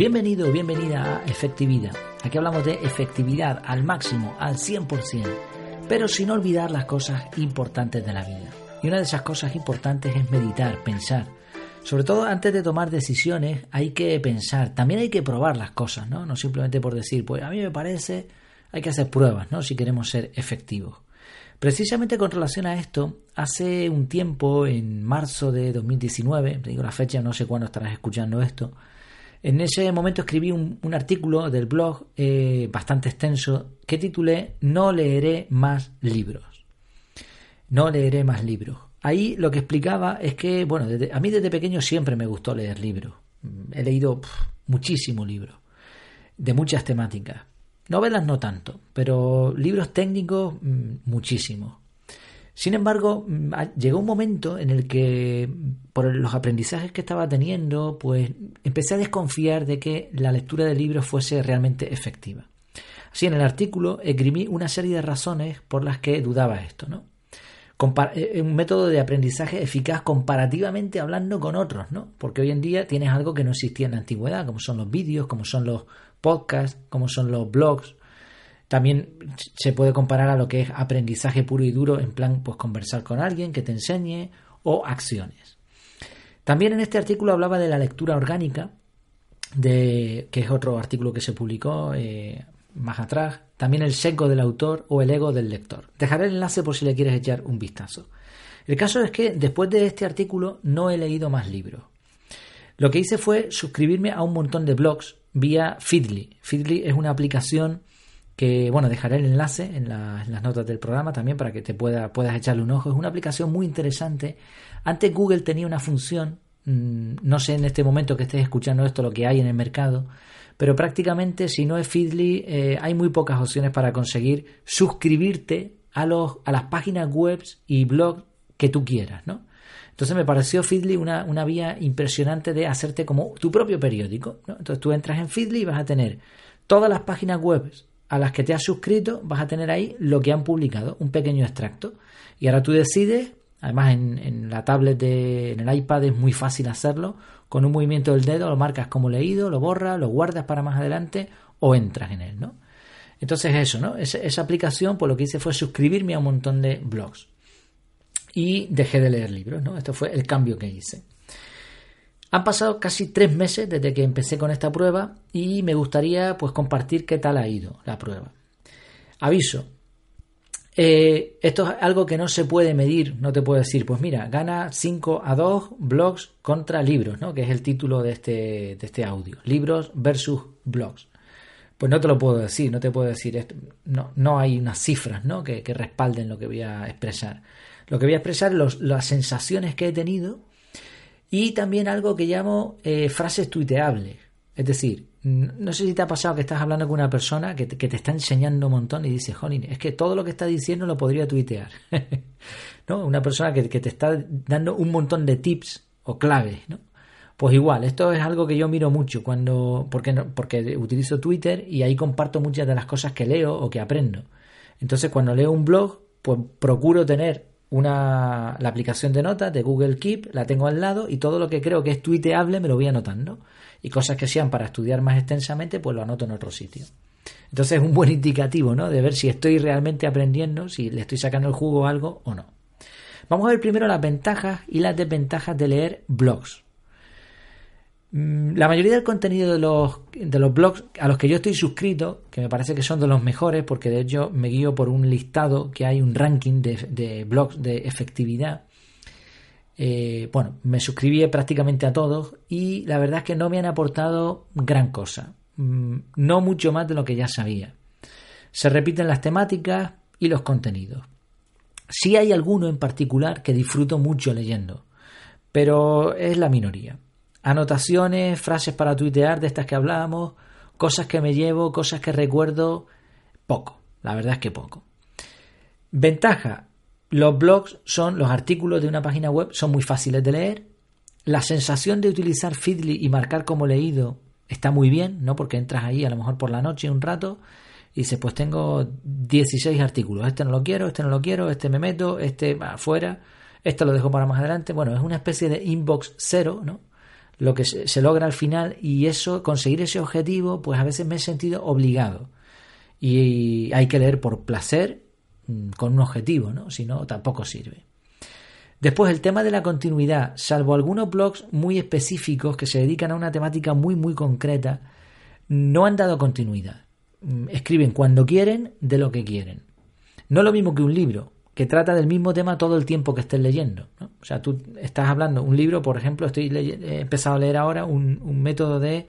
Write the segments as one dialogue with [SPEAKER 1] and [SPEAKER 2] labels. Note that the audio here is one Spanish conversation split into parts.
[SPEAKER 1] Bienvenido, bienvenida a Efectividad. Aquí hablamos de efectividad al máximo, al 100%, pero sin olvidar las cosas importantes de la vida. Y una de esas cosas importantes es meditar, pensar. Sobre todo antes de tomar decisiones hay que pensar, también hay que probar las cosas, ¿no? No simplemente por decir, pues a mí me parece, hay que hacer pruebas, ¿no? Si queremos ser efectivos. Precisamente con relación a esto, hace un tiempo, en marzo de 2019, te digo la fecha, no sé cuándo estarás escuchando esto, en ese momento escribí un, artículo del blog eh, bastante extenso que titulé No leeré más libros. No leeré más libros. Ahí lo que explicaba es que, bueno, a mí desde pequeño siempre me gustó leer libros. He leído muchísimos libros de muchas temáticas. Novelas no tanto, pero libros técnicos mm, muchísimos. Sin embargo, mm, llegó un momento en el que, por los aprendizajes que estaba teniendo, pues empecé a desconfiar de que la lectura de libros fuese realmente efectiva. Así, en el artículo escribí una serie de razones por las que dudaba esto, ¿no? Eh, un método de aprendizaje eficaz comparativamente hablando con otros, ¿no? Porque hoy en día tienes algo que no existía en la antigüedad, como son los vídeos, como son los podcasts, como son los blogs, también se puede comparar a lo que es aprendizaje puro y duro, en plan, pues conversar con alguien que te enseñe o acciones. También en este artículo hablaba de la lectura orgánica, de, que es otro artículo que se publicó eh, más atrás. También el seco del autor o el ego del lector. Dejaré el enlace por si le quieres echar un vistazo. El caso es que después de este artículo no he leído más libros. Lo que hice fue suscribirme a un montón de blogs vía Feedly. Feedly es una aplicación que bueno, dejaré el enlace en, las notas del programa también para que te pueda, puedas echarle un ojo. Es una aplicación muy interesante. Antes Google tenía una función, mm, no sé en este momento que estés escuchando esto lo que hay en el mercado, pero prácticamente si no es Feedly eh, hay muy pocas opciones para conseguir suscribirte a, los, a las páginas web y blogs que tú quieras, ¿no? Entonces me pareció Feedly una, una vía impresionante de hacerte como tu propio periódico. Entonces tú entras en Feedly y vas a tener todas las páginas web a las que te has suscrito, vas a tener ahí lo que han publicado, un pequeño extracto. Y ahora tú decides, además en, la tablet, de, en el iPad es muy fácil hacerlo, con un movimiento del dedo lo marcas como leído, lo borras, lo guardas para más adelante o entras en él, ¿no? Entonces eso, ¿no? Esa aplicación, pues lo que hice fue suscribirme a un montón de blogs. Y dejé de leer libros, ¿no? Esto fue el cambio que hice. Han pasado casi tres meses desde que empecé con esta prueba y me gustaría pues compartir qué tal ha ido la prueba. Aviso. Eh, esto es algo que no se puede medir, no te puedo decir, pues mira, gana 5 a 2 blogs contra libros, ¿no? que es el título de este, de este audio. Libros versus blogs. Pues no te lo puedo decir, no te puedo decir esto. No, no hay unas cifras ¿no? que, respalden lo que voy a expresar. Lo que voy a expresar es las sensaciones que he tenido y también algo que llamo eh, frases tuiteables. Es decir, no sé si te ha pasado que estás hablando con una persona que te, está enseñando un montón y dices, jolín, es que todo lo que está diciendo lo podría tuitear. ¿No? Una persona que, te está dando un montón de tips o claves, ¿no? Pues igual, esto es algo que yo miro mucho cuando porque porque utilizo Twitter y ahí comparto muchas de las cosas que leo o que aprendo. Entonces, cuando leo un blog, pues procuro tener una, la aplicación de notas de Google Keep, la tengo al lado y todo lo que creo que es tuiteable me lo voy anotando. Y cosas que sean para estudiar más extensamente, pues lo anoto en otro sitio. Entonces es un buen indicativo, ¿no? De ver si estoy realmente aprendiendo, si le estoy sacando el jugo a algo o no. Vamos a ver primero las ventajas y las desventajas de leer blogs. Mm, la mayoría del contenido de los, de los blogs a los que yo estoy suscrito, que me parece que son de los mejores, porque de hecho me guío por un listado que hay un ranking de, blogs de efectividad. Eh, bueno, me suscribí prácticamente a todos y la verdad es que no me han aportado gran cosa. Mm, no mucho más de lo que ya sabía. Se repiten las temáticas y los contenidos. Sí hay alguno en particular que disfruto mucho leyendo, pero es la minoría anotaciones, frases para tuitear de estas que hablábamos, cosas que me llevo, cosas que recuerdo, poco, la verdad es que poco. Ventaja, los blogs son, los artículos de una página web son muy fáciles de leer, la sensación de utilizar Feedly y marcar como leído está muy bien, ¿no? Porque entras ahí a lo mejor por la noche un rato y dices, pues tengo 16 artículos, este no lo quiero, este no lo quiero, este me meto, este afuera, este lo dejo para más adelante. Bueno, es una especie de inbox cero, ¿no? Lo que se, logra al final y eso, conseguir ese objetivo, pues a veces me he sentido obligado. Y hay que leer por placer mm, con un objetivo, ¿no? Si no, tampoco sirve. Después el tema de la continuidad, salvo algunos blogs muy específicos que se dedican a una temática muy muy concreta, no han dado continuidad. Mm, escriben cuando quieren de lo que quieren. No lo mismo que un libro, que trata del mismo tema todo el tiempo que estés leyendo. O sea, tú estás hablando, un libro, por ejemplo, estoy he empezado a leer ahora un, método de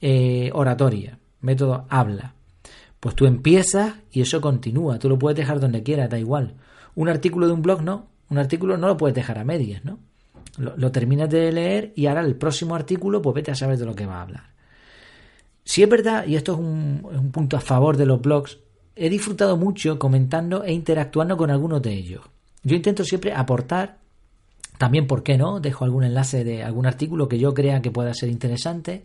[SPEAKER 1] eh, oratoria, método habla. Pues tú empiezas y eso continúa, tú lo puedes dejar donde quieras, da igual. Un artículo de un blog no, un artículo no lo puedes dejar a medias, ¿no? Lo, terminas de leer y ahora el próximo artículo, pues vete a saber de lo que va a hablar. Si es verdad, y esto es un, punto a favor de los blogs, he disfrutado mucho comentando e interactuando con algunos de ellos. Yo intento siempre aportar, también, ¿por qué no? Dejo algún enlace de algún artículo que yo crea que pueda ser interesante,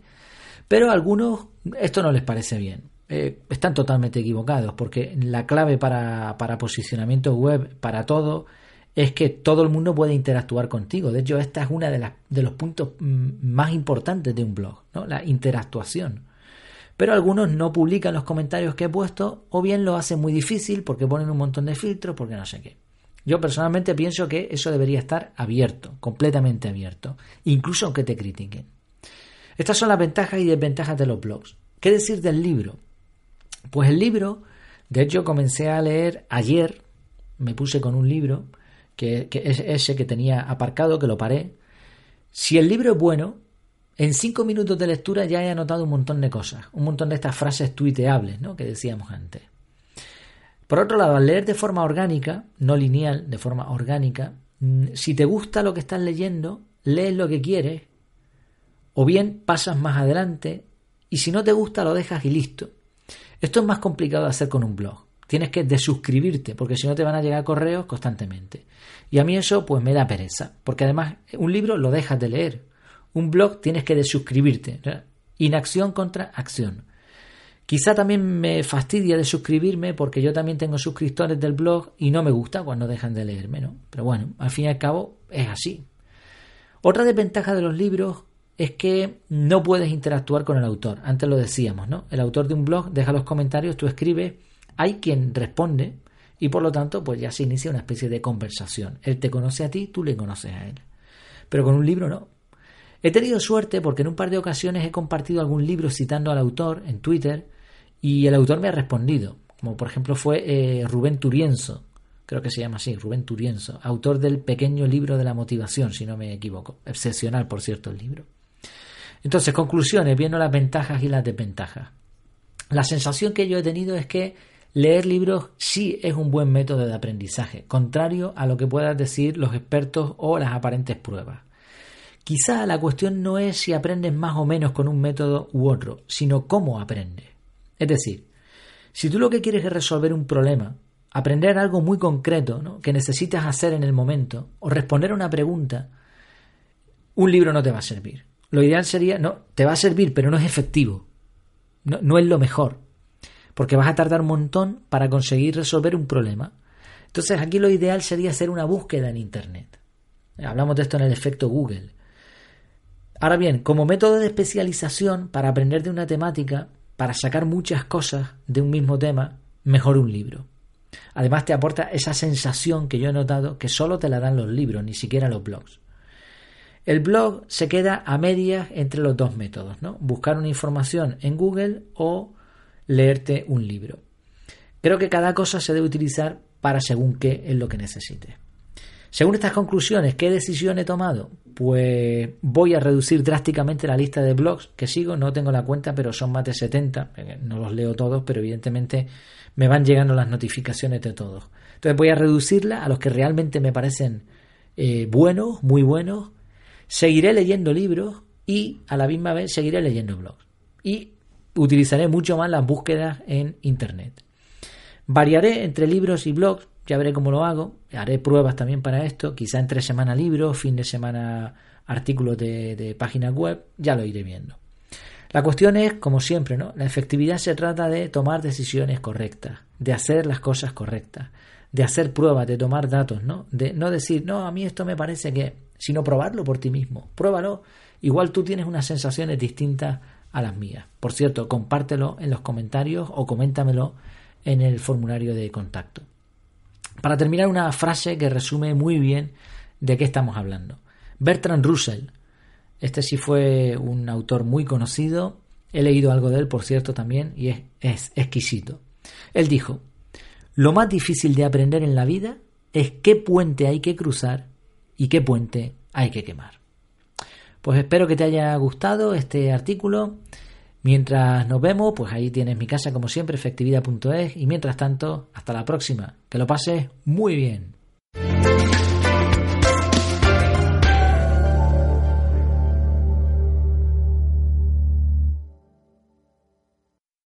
[SPEAKER 1] pero a algunos esto no les parece bien. Eh, están totalmente equivocados, porque la clave para, para posicionamiento web, para todo, es que todo el mundo puede interactuar contigo. De hecho, esta es una de, las, de los puntos mm, más importantes de un blog, ¿no? la interactuación. Pero algunos no publican los comentarios que he puesto o bien lo hacen muy difícil porque ponen un montón de filtros, porque no sé qué. Yo personalmente pienso que eso debería estar abierto, completamente abierto, incluso aunque te critiquen. Estas son las ventajas y desventajas de los blogs. ¿Qué decir del libro? Pues el libro, de hecho comencé a leer ayer, me puse con un libro, que, que es ese que tenía aparcado, que lo paré. Si el libro es bueno, en cinco minutos de lectura ya he anotado un montón de cosas, un montón de estas frases tuiteables ¿no? que decíamos antes. Por otro lado, al leer de forma orgánica, no lineal, de forma orgánica, mm, si te gusta lo que estás leyendo, lees lo que quieres, o bien pasas más adelante, y si no te gusta lo dejas y listo. Esto es más complicado de hacer con un blog. Tienes que desuscribirte, porque si no te van a llegar correos constantemente. Y a mí eso pues me da pereza, porque además un libro lo dejas de leer, un blog tienes que desuscribirte. Inacción contra acción. Quizá también me fastidia de suscribirme porque yo también tengo suscriptores del blog y no me gusta cuando dejan de leerme, ¿no? Pero bueno, al fin y al cabo es así. Otra desventaja de los libros es que no puedes interactuar con el autor. Antes lo decíamos, ¿no? El autor de un blog deja los comentarios, tú escribes, hay quien responde y por lo tanto pues ya se inicia una especie de conversación. Él te conoce a ti, tú le conoces a él. Pero con un libro no. He tenido suerte porque en un par de ocasiones he compartido algún libro citando al autor en Twitter y el autor me ha respondido, como por ejemplo fue eh, Rubén Turienzo, creo que se llama así, Rubén Turienzo, autor del pequeño libro de la motivación, si no me equivoco. Excepcional, por cierto, el libro. Entonces, conclusiones, viendo las ventajas y las desventajas. La sensación que yo he tenido es que leer libros sí es un buen método de aprendizaje, contrario a lo que puedan decir los expertos o las aparentes pruebas. Quizá la cuestión no es si aprendes más o menos con un método u otro, sino cómo aprendes. Es decir, si tú lo que quieres es resolver un problema, aprender algo muy concreto que necesitas hacer en el momento o responder a una pregunta, un libro no te va a servir. Lo ideal sería, no, te va a servir, pero no es efectivo. No, no es lo mejor. Porque vas a tardar un montón para conseguir resolver un problema. Entonces aquí lo ideal sería hacer una búsqueda en Internet. Hablamos de esto en el efecto Google. Ahora bien, como método de especialización para aprender de una temática, para sacar muchas cosas de un mismo tema, mejor un libro. Además te aporta esa sensación que yo he notado que solo te la dan los libros, ni siquiera los blogs. El blog se queda a medias entre los dos métodos, ¿no? Buscar una información en Google o leerte un libro. Creo que cada cosa se debe utilizar para según qué es lo que necesites. Según estas conclusiones, ¿qué decisión he tomado? Pues voy a reducir drásticamente la lista de blogs que sigo. No tengo la cuenta, pero son más de 70. Eh, no los leo todos, pero evidentemente me van llegando las notificaciones de todos. Entonces voy a reducirla a los que realmente me parecen eh, buenos, muy buenos. Seguiré leyendo libros y a la misma vez seguiré leyendo blogs. Y utilizaré mucho más las búsquedas en Internet. Variaré entre libros y blogs ya veré cómo lo hago, haré pruebas también para esto, quizá entre semana libros, fin de semana artículos de, de páginas web, ya lo iré viendo. La cuestión es, como siempre, ¿no? La efectividad se trata de tomar decisiones correctas, de hacer las cosas correctas, de hacer pruebas, de tomar datos, ¿no? De no decir, no, a mí esto me parece que, sino probarlo por ti mismo. Pruébalo. Igual tú tienes unas sensaciones distintas a las mías. Por cierto, compártelo en los comentarios o coméntamelo en el formulario de contacto. Para terminar, una frase que resume muy bien de qué estamos hablando. Bertrand Russell, este sí fue un autor muy conocido, he leído algo de él, por cierto, también, y es, es exquisito. Él dijo, lo más difícil de aprender en la vida es qué puente hay que cruzar y qué puente hay que quemar. Pues espero que te haya gustado este artículo. Mientras nos vemos, pues ahí tienes mi casa como siempre, efectividad.es. Y mientras tanto, hasta la próxima. Que lo pases muy bien.